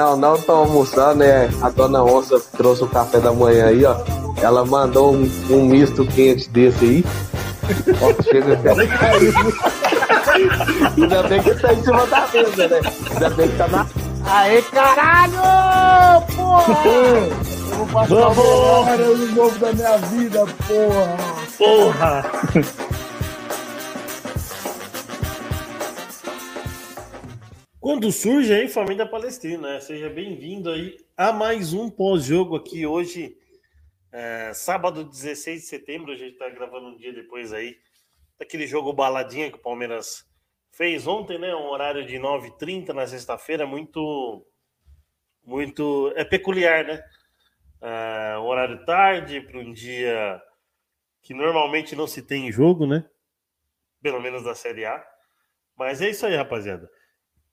Não, não estão almoçando, né? A dona Onça trouxe o café da manhã aí, ó. Ela mandou um, um misto quente desse aí. Ó, chega Ainda bem que tá em cima da mesa, né? Ainda bem que tá na. Aê, caralho! Porra! Eu vou passar Vamos! o melhor ano novo da minha vida, porra! Porra! Quando surge aí, família palestina, né? Seja bem-vindo aí a mais um pós-jogo aqui hoje, é, sábado 16 de setembro. A gente tá gravando um dia depois aí daquele jogo baladinha que o Palmeiras fez ontem, né? Um horário de 9h30 na sexta-feira, muito, muito. É peculiar, né? É, um horário tarde para um dia que normalmente não se tem jogo, né? Pelo menos da Série A. Mas é isso aí, rapaziada.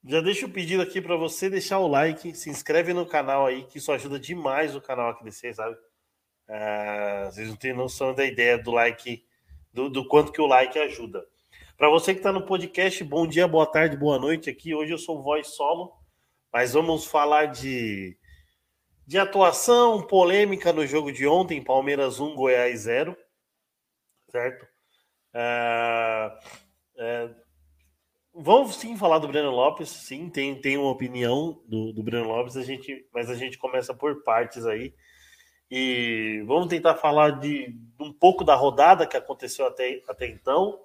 Já deixa o pedido aqui para você deixar o like, se inscreve no canal aí, que isso ajuda demais o canal a crescer, sabe? É, vocês não têm noção da ideia do like, do, do quanto que o like ajuda. Para você que está no podcast, bom dia, boa tarde, boa noite aqui. Hoje eu sou voz solo, mas vamos falar de, de atuação, polêmica no jogo de ontem, Palmeiras 1, Goiás 0, certo? É, é, Vamos sim falar do Breno Lopes, sim, tem, tem uma opinião do, do Breno Lopes, a gente, mas a gente começa por partes aí. E vamos tentar falar de, de um pouco da rodada que aconteceu até, até então.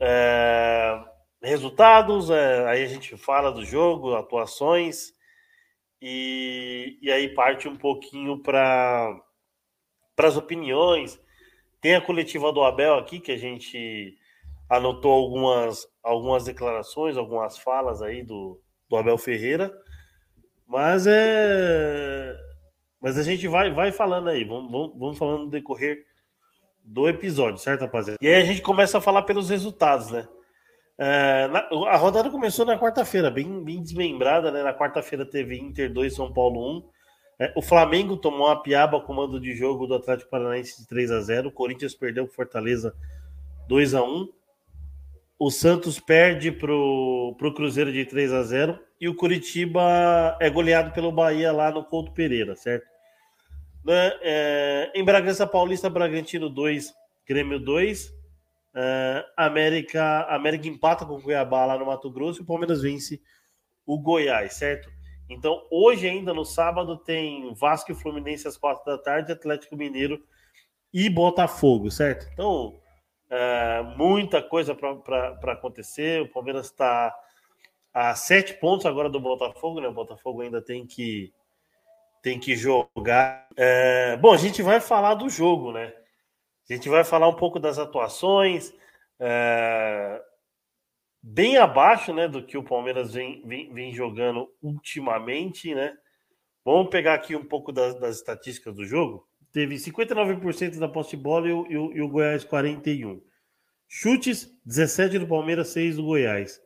É, resultados, é, aí a gente fala do jogo, atuações, e, e aí parte um pouquinho para as opiniões. Tem a coletiva do Abel aqui, que a gente anotou algumas, algumas declarações, algumas falas aí do, do Abel Ferreira. Mas é. Mas a gente vai, vai falando aí, vamos, vamos, vamos falando no decorrer do episódio, certo, rapaziada? E aí a gente começa a falar pelos resultados, né? É, na, a rodada começou na quarta-feira, bem, bem desmembrada, né? Na quarta-feira teve Inter 2, São Paulo 1. É, o Flamengo tomou uma piaba comando de jogo do Atlético Paranaense de 3 a 0 O Corinthians perdeu com Fortaleza 2 a 1 o Santos perde para o Cruzeiro de 3 a 0 e o Curitiba é goleado pelo Bahia lá no Couto Pereira, certo? Né? É, em Bragança Paulista, Bragantino 2, Grêmio 2. É, América, América empata com o Cuiabá lá no Mato Grosso e o Palmeiras vence o Goiás, certo? Então, hoje ainda no sábado tem Vasco e Fluminense às quatro da tarde, Atlético Mineiro e Botafogo, certo? Então, é, muita coisa para acontecer. O Palmeiras está a sete pontos agora do Botafogo, né? O Botafogo ainda tem que tem que jogar. É, bom, a gente vai falar do jogo, né? A gente vai falar um pouco das atuações, é, bem abaixo, né, do que o Palmeiras vem, vem, vem jogando ultimamente, né? Vamos pegar aqui um pouco das, das estatísticas do jogo teve 59% da posse de bola e o, e, o, e o, Goiás 41. Chutes, 17 do Palmeiras, 6 do Goiás.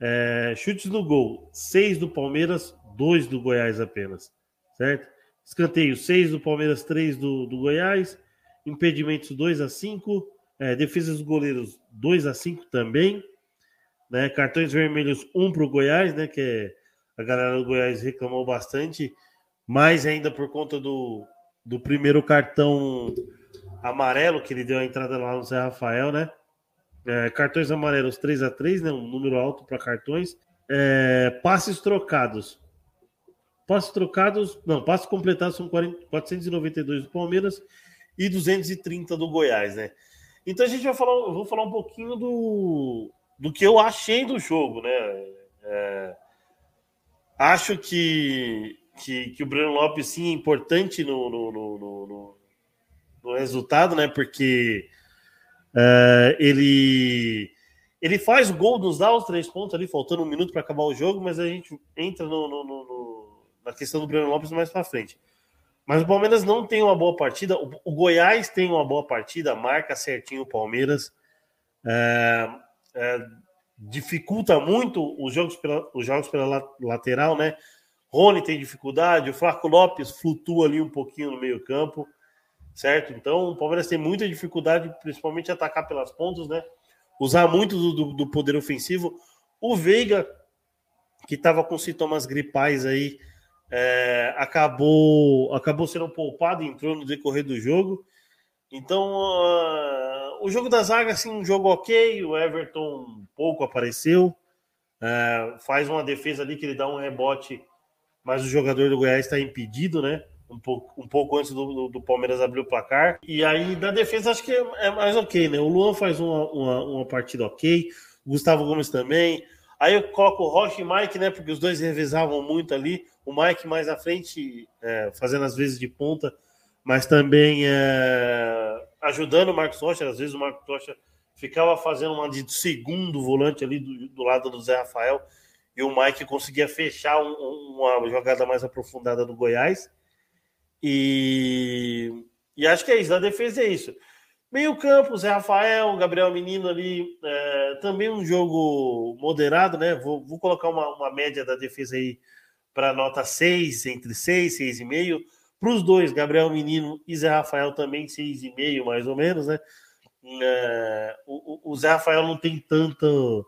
É, chutes no gol, 6 do Palmeiras, 2 do Goiás apenas. Certo? Escanteio, 6 do Palmeiras, 3 do, do Goiás. Impedimentos, 2 a 5. É, defesas dos goleiros, 2 a 5 também. Né? Cartões vermelhos, 1 para o Goiás, né? Que é, a galera do Goiás reclamou bastante. Mais ainda por conta do, do primeiro cartão amarelo que ele deu a entrada lá no Zé Rafael, né? É, cartões amarelos 3 a 3 né? Um número alto para cartões. É, passes trocados. Passes trocados, não, passes completados são 40, 492 do Palmeiras e 230 do Goiás, né? Então a gente vai falar, vou falar um pouquinho do, do que eu achei do jogo, né? É, acho que que, que o Breno Lopes sim é importante no, no, no, no, no resultado, né? Porque uh, ele Ele faz o gol, nos dá os três pontos ali, faltando um minuto para acabar o jogo, mas a gente entra no, no, no, na questão do Breno Lopes mais para frente. Mas o Palmeiras não tem uma boa partida. O, o, Goiás tem uma boa partida, marca certinho o Palmeiras. É, é, dificulta muito os jogos pela, os jogos pela lateral, né? Rony tem dificuldade, o Flaco Lopes flutua ali um pouquinho no meio-campo, certo? Então o Palmeiras tem muita dificuldade, principalmente atacar pelas pontas, né? Usar muito do, do, poder ofensivo. O Veiga, que estava com sintomas gripais aí, é, acabou, acabou sendo poupado, entrou no decorrer do jogo. Então, uh, o jogo da zaga, assim, um jogo ok. O Everton pouco apareceu, uh, faz uma defesa ali que ele dá um rebote mas o jogador do Goiás está impedido, né? Um pouco, um pouco antes do, do, Palmeiras abrir o placar. E aí, da defesa, acho que é, é mais ok, né? O Luan faz uma, uma, uma, partida ok, o Gustavo Gomes também. Aí eu coloco o Rocha e Mike, né? Porque os dois revezavam muito ali. O Mike mais à frente, é, fazendo as vezes de ponta, mas também é, ajudando o Marcos Rocha. Às vezes o Marcos Rocha ficava fazendo uma de segundo volante ali do, do lado do Zé Rafael e o Mike conseguia fechar um, uma jogada mais aprofundada do Goiás. E, e acho que é isso, a defesa é isso. Meio campo, Zé Rafael, Gabriel Menino ali, é, também um jogo moderado, né? Vou, vou colocar uma, uma média da defesa aí para nota 6, entre 6 e 6,5. Para os dois, Gabriel Menino e Zé Rafael também 6,5, mais ou menos, né? É, o, o Zé Rafael não tem tanto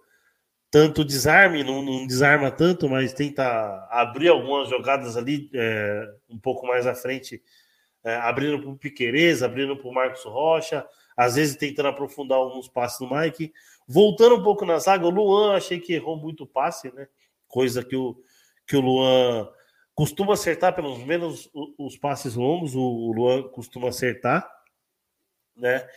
tanto desarme, não, não, desarma tanto, mas tenta abrir algumas jogadas ali é, um pouco mais à frente, é, abrindo para o Piquerez, abrindo para o Marcos Rocha, às vezes tentando aprofundar alguns passes do Mike. Voltando um pouco na zaga, o Luan achei que errou muito passe, né? Coisa que o, que o Luan costuma acertar, pelo menos os passes longos, o, o Luan costuma acertar, né?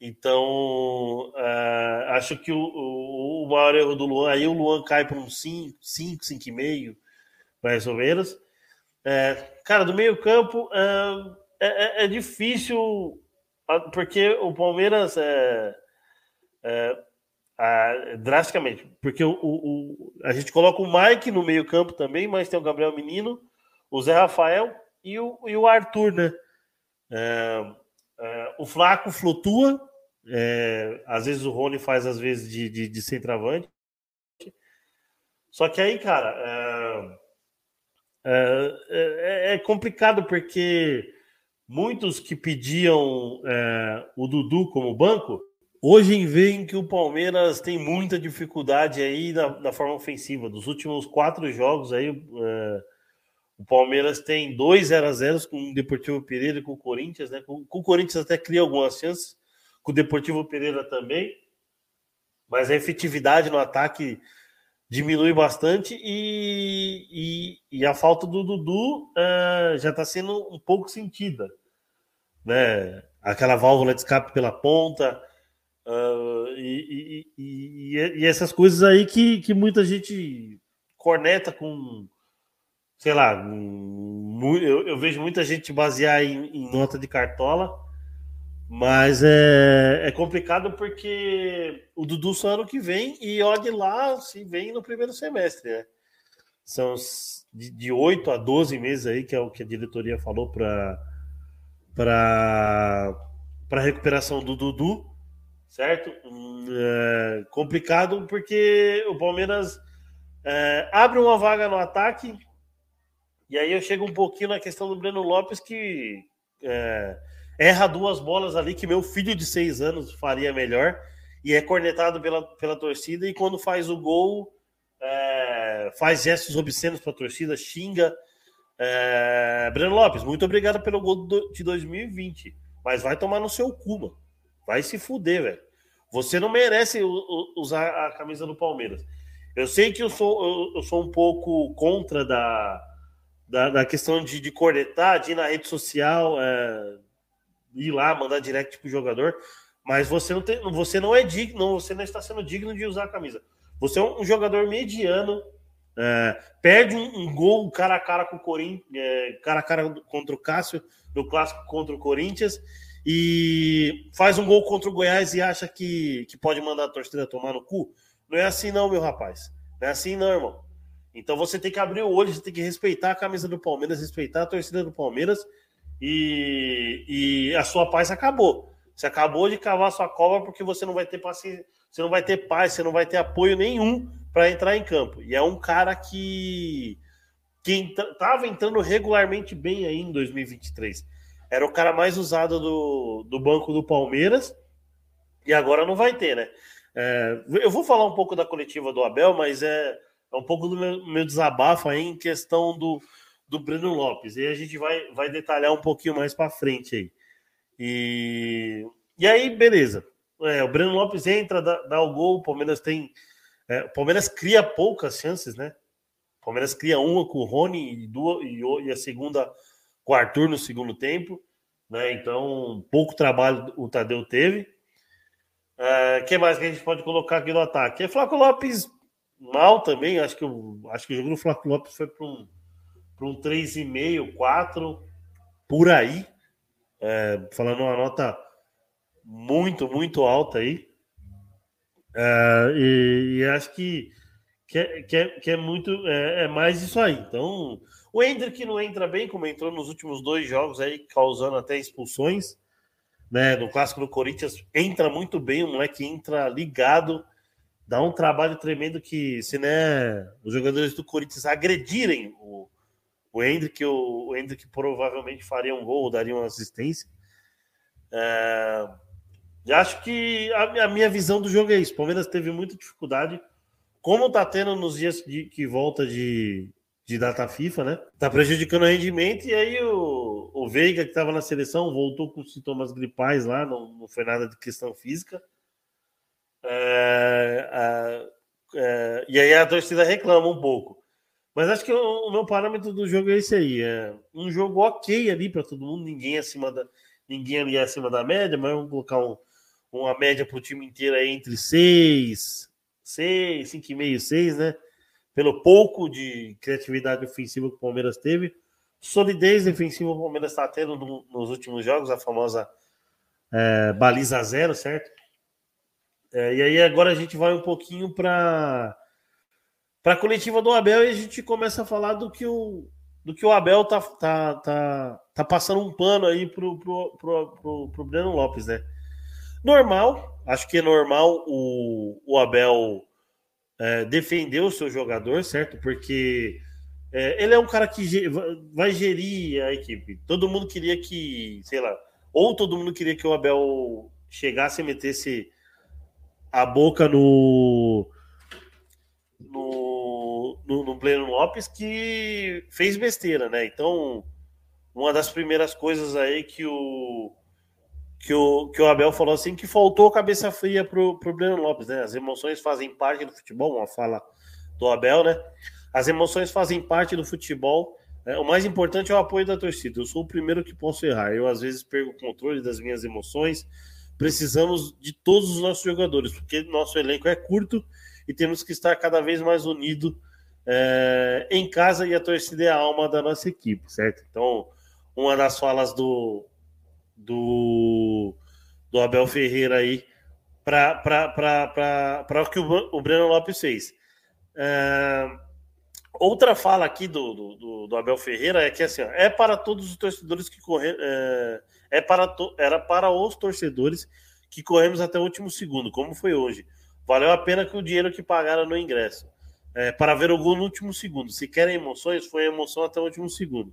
Então, uh, acho que o, o, o, maior erro do Luan, aí o Luan cai para um 5, 5, 5,5, mais ou menos. É, cara, do meio campo uh, é, é, difícil, porque o Palmeiras é, é drasticamente, porque o, o, a gente coloca o Mike no meio campo também, mas tem o Gabriel Menino, o Zé Rafael e o, e o Arthur, né? O Flaco flutua, é, às vezes o Rony faz, às vezes, de, de, de centroavante. Só que aí, cara, é, é, é, é complicado porque muitos que pediam é, o Dudu como banco, hoje veem que o Palmeiras tem muita dificuldade aí na, na forma ofensiva. Dos últimos quatro jogos aí, é, o Palmeiras tem dois 0 a 0 com o Deportivo Pereira e com o Corinthians, né? Com, com o Corinthians até cria algumas chances, com o Deportivo Pereira também, mas a efetividade no ataque diminui bastante e, e, e a falta do Dudu uh, já está sendo um pouco sentida. Né? Aquela válvula de escape pela ponta uh, e, e, essas coisas aí que, que muita gente corneta com, sei lá, eu, eu vejo muita gente basear em, em nota de cartola mas é, é complicado porque o Dudu só ano que vem e olhe lá se vem no primeiro semestre, né? São de, de 8 a 12 meses aí, que é o que a diretoria falou para para recuperação do Dudu, certo? É complicado porque o Palmeiras é, abre uma vaga no ataque e aí eu chego um pouquinho na questão do Breno Lopes que é, erra duas bolas ali que meu filho de seis anos faria melhor e é cornetado pela, pela torcida e quando faz o gol é, faz gestos obscenos para a torcida, xinga. É, Breno Lopes, muito obrigado pelo gol de 2020, mas vai tomar no seu cu, mano. Vai se fuder, velho. Você não merece usar a camisa do Palmeiras. Eu sei que eu sou, eu, eu sou um pouco contra da, da, da questão de, de cornetar, de ir na rede social, é, ir lá, mandar direct pro jogador, mas você não, tem, você não é digno, você não está sendo digno de usar a camisa. Você é um jogador mediano, é, perde um, um, gol cara a cara com o Corinthians, é, cara a cara contra o Cássio, no clássico contra o Corinthians, e faz um gol contra o Goiás e acha que, que pode mandar a torcida tomar no cu. Não é assim, não, meu rapaz. Não é assim, não, irmão. Então você tem que abrir o olho, você tem que respeitar a camisa do Palmeiras, respeitar a torcida do Palmeiras e, e a sua paz acabou. Você acabou de cavar sua cova porque você não vai ter paciência, você não vai ter paz, você não vai ter apoio nenhum para entrar em campo. E é um cara que que estava entrando regularmente bem aí em 2023. Era o cara mais usado do, do banco do Palmeiras e agora não vai ter, né? É, eu vou falar um pouco da coletiva do Abel, mas é, é um pouco do meu, meu desabafo aí em questão do, do Breno Lopes. E a gente vai, vai detalhar um pouquinho mais para frente aí. E, e aí, beleza. É, o Breno Lopes entra, dá, dá o gol, o Palmeiras tem. É, o Palmeiras cria poucas chances, né? O Palmeiras cria uma com o Rony e, duas, e, e a segunda com o Arthur no segundo tempo. Né? Então, pouco trabalho o Tadeu teve. O é, que mais que a gente pode colocar aqui no ataque? É Flaco Lopes mal também. Acho que, eu, acho que o jogo do Flaco Lopes foi para um, um 3,5, 4, por aí. É, falando uma nota muito, muito alta aí. É, e, e, acho que, que, é, que, é, que é muito. É, é, mais isso aí. Então, o Hendrick não entra bem, como entrou nos últimos dois jogos aí, causando até expulsões. Né, no clássico do Corinthians entra muito bem, o moleque entra ligado, dá um trabalho tremendo que se né, os jogadores do Corinthians agredirem o, o Hendrick, o, o Hendrick provavelmente faria um gol, daria uma assistência. É, acho que a, a, minha visão do jogo é isso. O Palmeiras teve muita dificuldade, como está tendo nos dias de, que volta de, de data FIFA, né? Tá prejudicando o rendimento. E aí o, o Veiga, que estava na seleção, voltou com sintomas gripais lá, não, não foi nada de questão física. É, é, e aí a torcida reclama um pouco. Mas acho que o, meu parâmetro do jogo é esse aí. É um jogo ok ali para todo mundo, ninguém acima da, ninguém ali acima da média, mas vamos colocar um, uma média para o time inteiro aí entre 6, 6, 5,5, 6, né? pelo pouco de criatividade ofensiva que o Palmeiras teve. Solidez defensiva o Palmeiras está tendo no, nos últimos jogos, a famosa é, baliza zero, certo? É, e aí agora a gente vai um pouquinho para para a coletiva do Abel a gente começa a falar do que o, do que o Abel tá, tá, tá, tá passando um pano aí pro, pro, pro, pro, pro Breno Lopes, né? Normal, acho que é normal o, o Abel é, defender o seu jogador, certo? Porque é, ele é um cara que vai gerir a equipe. Todo mundo queria que, sei lá, ou todo mundo queria que o Abel chegasse e metesse a boca no no, no, no Breno Lopes que fez besteira, né? Então, uma das primeiras coisas aí que o que o, que o Abel falou assim que faltou cabeça fria pro, pro Breno Lopes, né? As emoções fazem parte do futebol, uma fala do Abel, né? As emoções fazem parte do futebol. Né? O mais importante é o apoio da torcida. Eu sou o primeiro que posso errar. Eu, às vezes, perco o controle das minhas emoções. Precisamos de todos os nossos jogadores, porque nosso elenco é curto e temos que estar cada vez mais unido é, em casa e a torcida é a alma da nossa equipe, certo? Então, uma das falas do, do, do Abel Ferreira aí para o que o, o Breno Lopes fez. É, outra fala aqui do, do, do, Abel Ferreira é que assim, ó, é para todos os torcedores que correram. É, é para to, era para os torcedores que corremos até o último segundo, como foi hoje. Valeu a pena que o dinheiro que pagaram no ingresso. É, para ver o gol no último segundo. Se querem emoções, foi emoção até o último segundo.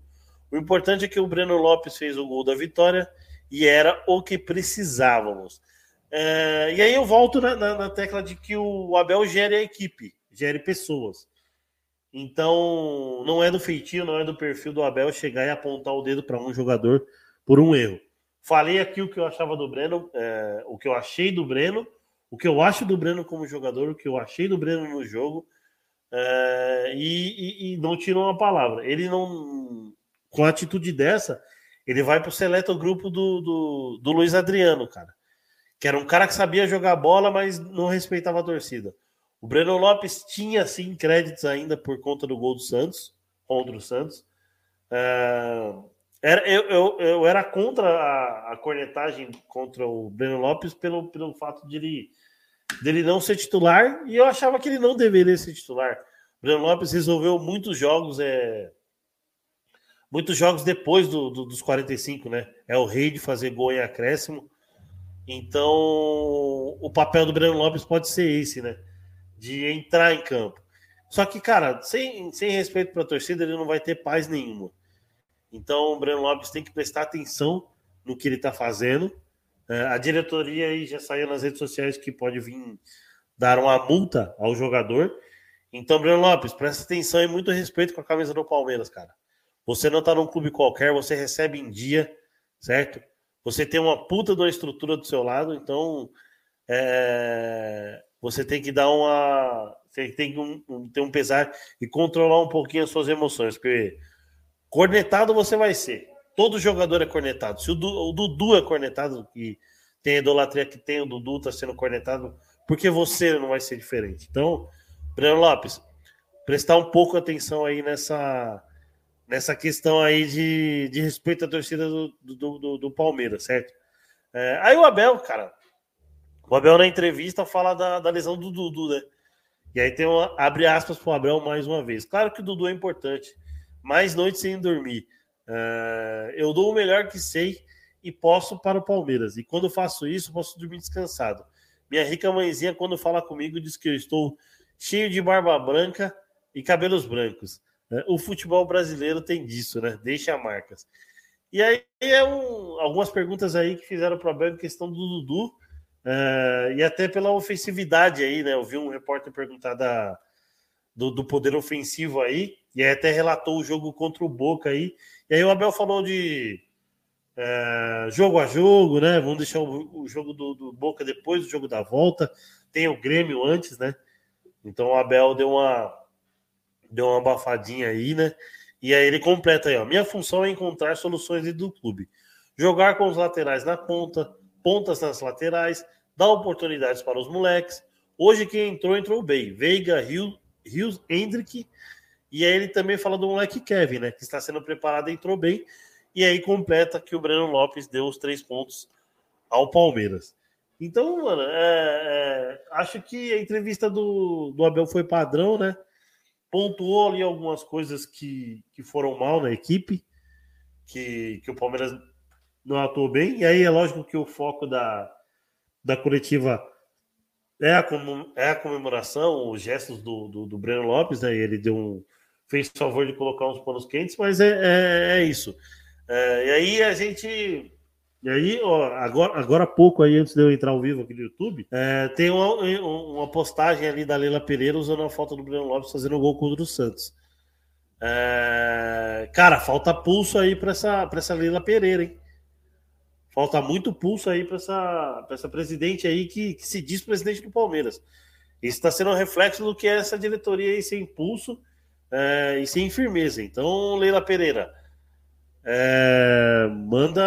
O importante é que o Breno Lopes fez o gol da vitória e era o que precisávamos. É, e aí eu volto na, na, na, tecla de que o Abel gere a equipe, gere pessoas. Então, não é do feitio, não é do perfil do Abel chegar e apontar o dedo para um jogador por um erro. Falei aqui o que eu achava do Breno, é, o que eu achei do Breno, o que eu acho do Breno como jogador, o que eu achei do Breno no jogo, é, e, e, não tiram uma palavra. Ele não, com a atitude dessa, ele vai para o seleto grupo do, do, do Luiz Adriano, cara. Que era um cara que sabia jogar bola, mas não respeitava a torcida. O Breno Lopes tinha, sim, créditos ainda por conta do gol do Santos, contra o Santos. É, Era, eu, eu, eu era contra a, a cornetagem contra o Breno Lopes pelo, pelo fato de ele, dele não ser titular e eu achava que ele não deveria ser titular. Breno Lopes resolveu muitos jogos, é, muitos jogos depois do, do, dos 45, né? É o rei de fazer gol em acréscimo. Então, o papel do Breno Lopes pode ser esse, né? De entrar em campo. Só que, cara, sem, sem respeito para a torcida, ele não vai ter paz nenhuma. Então, o Breno Lopes tem que prestar atenção no que ele está fazendo. É, a diretoria aí já saiu nas redes sociais que pode vir dar uma multa ao jogador. Então, Breno Lopes, presta atenção e muito respeito com a camisa do Palmeiras, cara. Você não está num clube qualquer, você recebe em dia, certo? Você tem uma puta de uma estrutura do seu lado, então é, você tem que dar uma. Você tem que um, ter um pesar e controlar um pouquinho as suas emoções, porque Cornetado você vai ser. Todo jogador é cornetado. Se o, du, o Dudu é cornetado, e tem a idolatria que tem, o Dudu tá sendo cornetado, porque você não vai ser diferente. Então, Breno Lopes, prestar um pouco atenção aí nessa, nessa questão aí de, de respeito à torcida do, do, do, do Palmeiras, certo? É, aí o Abel, cara, o Abel na entrevista fala da, da lesão do Dudu, né? E aí tem uma, abre aspas pro Abel mais uma vez. Claro que o Dudu é importante mais noites sem dormir. Uh, eu dou o melhor que sei e posso para o Palmeiras. E quando faço isso, posso dormir descansado. Minha rica mãezinha, quando fala comigo, diz que eu estou cheio de barba branca e cabelos brancos. Uh, o futebol brasileiro tem disso, né? Deixa marcas. E aí, é um, algumas perguntas aí que fizeram problema em questão do Dudu. Uh, e até pela ofensividade aí, né? Eu vi um repórter perguntar da, do, do poder ofensivo aí. E até relatou o jogo contra o Boca aí. E aí o Abel falou de é, jogo a jogo, né? Vamos deixar o, o jogo do, do, Boca depois do jogo da volta. Tem o Grêmio antes, né? Então o Abel deu uma deu uma abafadinha aí, né? E aí ele completa aí, ó. Minha função é encontrar soluções do clube. Jogar com os laterais na ponta, pontas nas laterais, dar oportunidades para os moleques. Hoje quem entrou, entrou bem. Veiga, Rios, Hendrick e aí ele também fala do moleque Kevin, né? Que está sendo preparado entrou bem. E aí completa que o Breno Lopes deu os três pontos ao Palmeiras. Então, mano, é, é, acho que a entrevista do, do Abel foi padrão, né? Pontuou ali algumas coisas que, que foram mal na equipe, que, que o Palmeiras não atuou bem. E aí é lógico que o foco da, da coletiva é a, é a comemoração, os gestos do, do, do Breno Lopes, né? Ele deu um, fez favor de colocar uns panos quentes, mas é, é, é isso. É, e aí a gente. E aí, ó, agora, agora há pouco, aí, antes de eu entrar ao vivo aqui no YouTube, é, tem uma, uma, postagem ali da Leila Pereira usando a foto do Breno Lopes fazendo o gol contra o Santos. É, cara, falta pulso aí para essa, essa Leila Pereira, hein? Falta muito pulso aí para essa, essa presidente aí que, que se diz presidente do Palmeiras. Isso está sendo um reflexo do que é essa diretoria aí sem pulso é, e sem firmeza. Então, Leila Pereira, é, manda.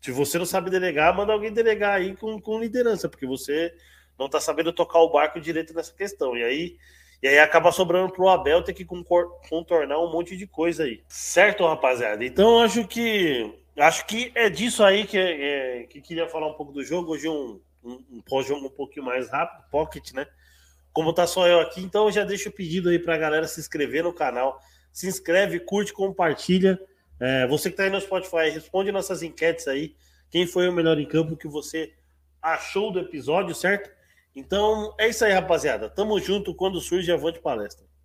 Se você não sabe delegar, manda alguém delegar aí com, com liderança, porque você não está sabendo tocar o barco direito nessa questão. E aí, e aí acaba sobrando para o Abel ter que contornar um monte de coisa aí. Certo, rapaziada? Então, acho que acho que é disso aí que, é, que queria falar um pouco do jogo. Hoje um, um, um pós-jogo um pouquinho mais rápido, pocket, né? Como tá só eu aqui, então eu já deixo o pedido aí para a galera se inscrever no canal. Se inscreve, curte, compartilha. É, você que está aí no Spotify, responde nossas enquetes aí. Quem foi o melhor em campo que você achou do episódio, certo? Então é isso aí, rapaziada. Tamo junto quando surge a Avante Palestra.